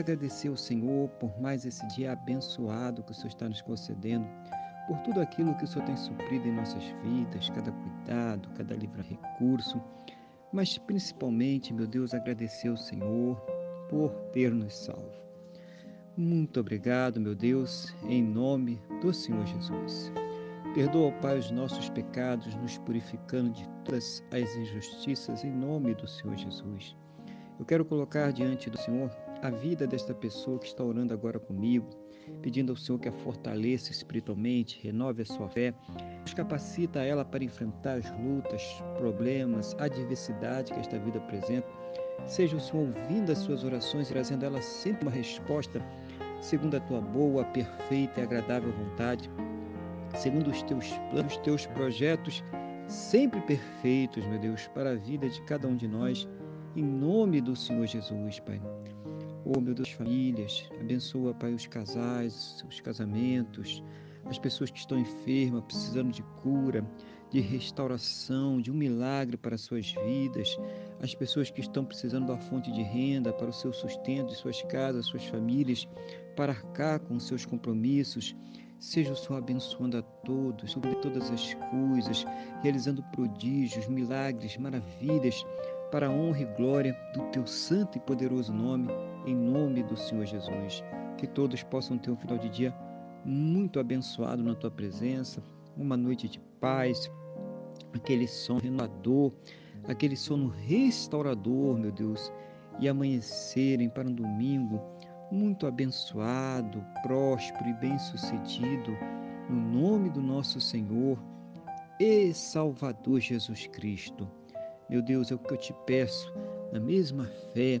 agradecer ao Senhor por mais esse dia abençoado que o Senhor está nos concedendo, por tudo aquilo que o Senhor tem suprido em nossas vidas, cada cuidado, cada livre recurso, mas principalmente, meu Deus, agradecer ao Senhor por ter nos salvo. Muito obrigado, meu Deus, em nome do Senhor Jesus. Perdoa, Pai, os nossos pecados, nos purificando de todas as injustiças, em nome do Senhor Jesus. Eu quero colocar diante do Senhor a vida desta pessoa que está orando agora comigo, pedindo ao Senhor que a fortaleça espiritualmente, renove a sua fé, nos capacita ela para enfrentar as lutas, problemas, adversidade que esta vida apresenta. Seja o Senhor ouvindo as suas orações trazendo a ela sempre uma resposta segundo a tua boa, perfeita e agradável vontade, segundo os teus planos, os teus projetos, sempre perfeitos, meu Deus, para a vida de cada um de nós, em nome do Senhor Jesus, Pai. Oh, meu Deus, famílias, abençoa, Pai, os casais, os casamentos, as pessoas que estão enfermas, precisando de cura, de restauração, de um milagre para suas vidas, as pessoas que estão precisando da fonte de renda para o seu sustento de suas casas, suas famílias, para arcar com seus compromissos. Seja o Senhor abençoando a todos, sobre todas as coisas, realizando prodígios, milagres, maravilhas para a honra e glória do teu santo e poderoso nome, em nome do Senhor Jesus. Que todos possam ter um final de dia muito abençoado na tua presença, uma noite de paz, aquele sono renovador, aquele sono restaurador, meu Deus, e amanhecerem para um domingo muito abençoado, próspero e bem-sucedido, no nome do nosso Senhor e Salvador Jesus Cristo. Meu Deus, é o que eu te peço, na mesma fé,